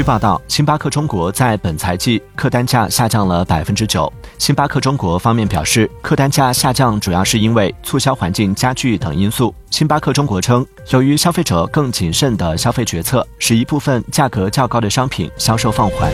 据报道星巴克中国在本财季客单价下降了百分之九。星巴克中国方面表示客单价下降主要是因为促销环境加剧等因素。星巴克中国称由于消费者更谨慎的消费决策使一部分价格较高的商品销售放缓。